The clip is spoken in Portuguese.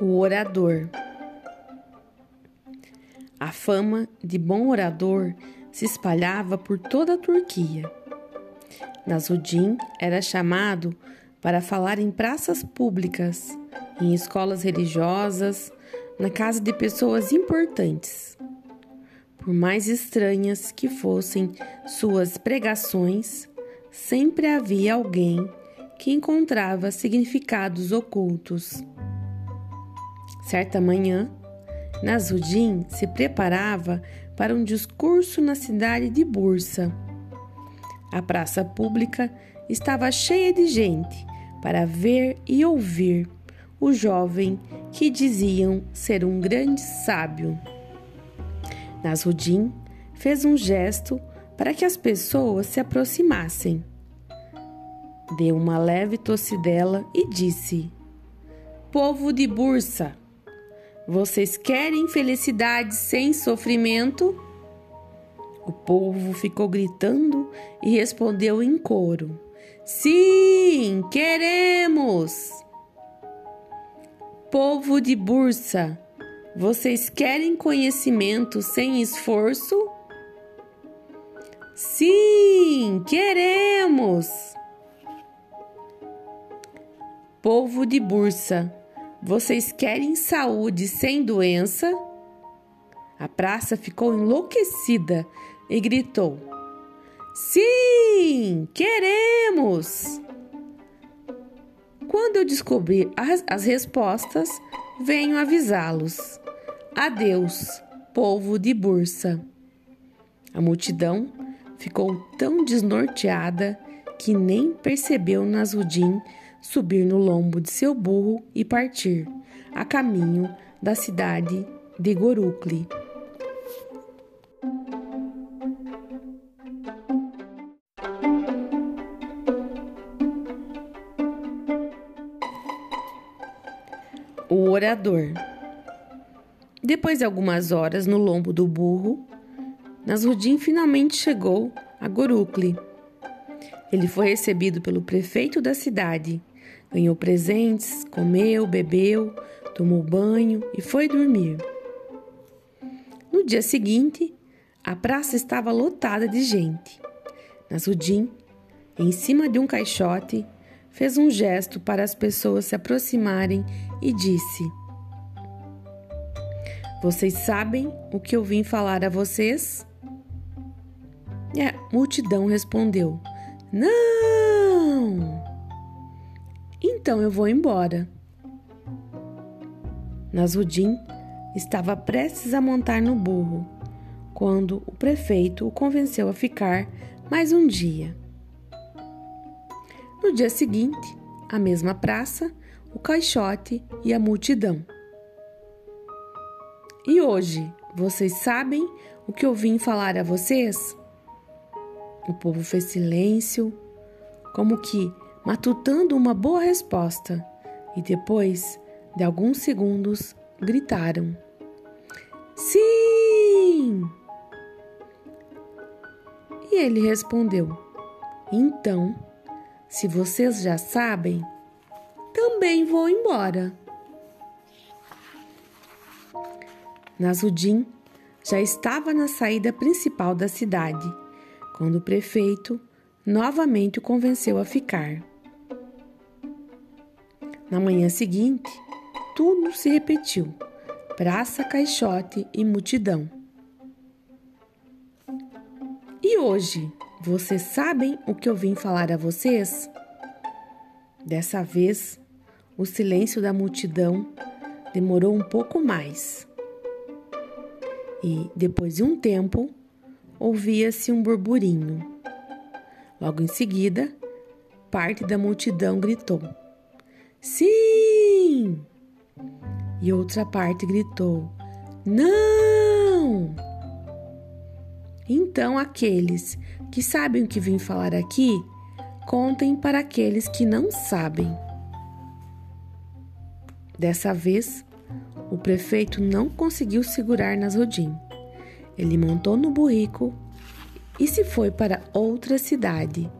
O orador. A fama de bom orador se espalhava por toda a Turquia. Nasruddin era chamado para falar em praças públicas, em escolas religiosas, na casa de pessoas importantes. Por mais estranhas que fossem suas pregações, sempre havia alguém que encontrava significados ocultos. Certa manhã, Nasruddin se preparava para um discurso na cidade de Bursa. A praça pública estava cheia de gente para ver e ouvir o jovem que diziam ser um grande sábio. Nasruddin fez um gesto para que as pessoas se aproximassem. Deu uma leve tossidela e disse: Povo de Bursa, vocês querem felicidade sem sofrimento? O povo ficou gritando e respondeu em coro: Sim, queremos! Povo de Bursa, vocês querem conhecimento sem esforço? Sim, queremos! Povo de Bursa, vocês querem saúde sem doença? A praça ficou enlouquecida e gritou: Sim, queremos! Quando eu descobrir as, as respostas, venho avisá-los. Adeus, povo de Bursa. A multidão ficou tão desnorteada que nem percebeu Nasruddin subir no lombo de seu burro e partir, a caminho da cidade de Gorukli. O orador. Depois de algumas horas no lombo do burro, Nasruddin finalmente chegou a Gorukli. Ele foi recebido pelo prefeito da cidade Ganhou presentes, comeu, bebeu, tomou banho e foi dormir. No dia seguinte, a praça estava lotada de gente. Nasruddin, em cima de um caixote, fez um gesto para as pessoas se aproximarem e disse: Vocês sabem o que eu vim falar a vocês? E a multidão respondeu: Não! Então eu vou embora. Nasruddin estava prestes a montar no burro quando o prefeito o convenceu a ficar mais um dia. No dia seguinte, a mesma praça, o caixote e a multidão. E hoje, vocês sabem o que eu vim falar a vocês? O povo fez silêncio, como que matutando uma boa resposta, e depois de alguns segundos gritaram: Sim! E ele respondeu: Então, se vocês já sabem, também vou embora. Nasruddin já estava na saída principal da cidade, quando o prefeito novamente o convenceu a ficar. Na manhã seguinte, tudo se repetiu: praça, caixote e multidão. E hoje, vocês sabem o que eu vim falar a vocês? Dessa vez, o silêncio da multidão demorou um pouco mais. E, depois de um tempo, ouvia-se um burburinho. Logo em seguida, parte da multidão gritou: Sim! E outra parte gritou: Não! Então aqueles que sabem o que vim falar aqui, contem para aqueles que não sabem. Dessa vez, o prefeito não conseguiu segurar Nasruddin. Ele montou no burrico e se foi para outra cidade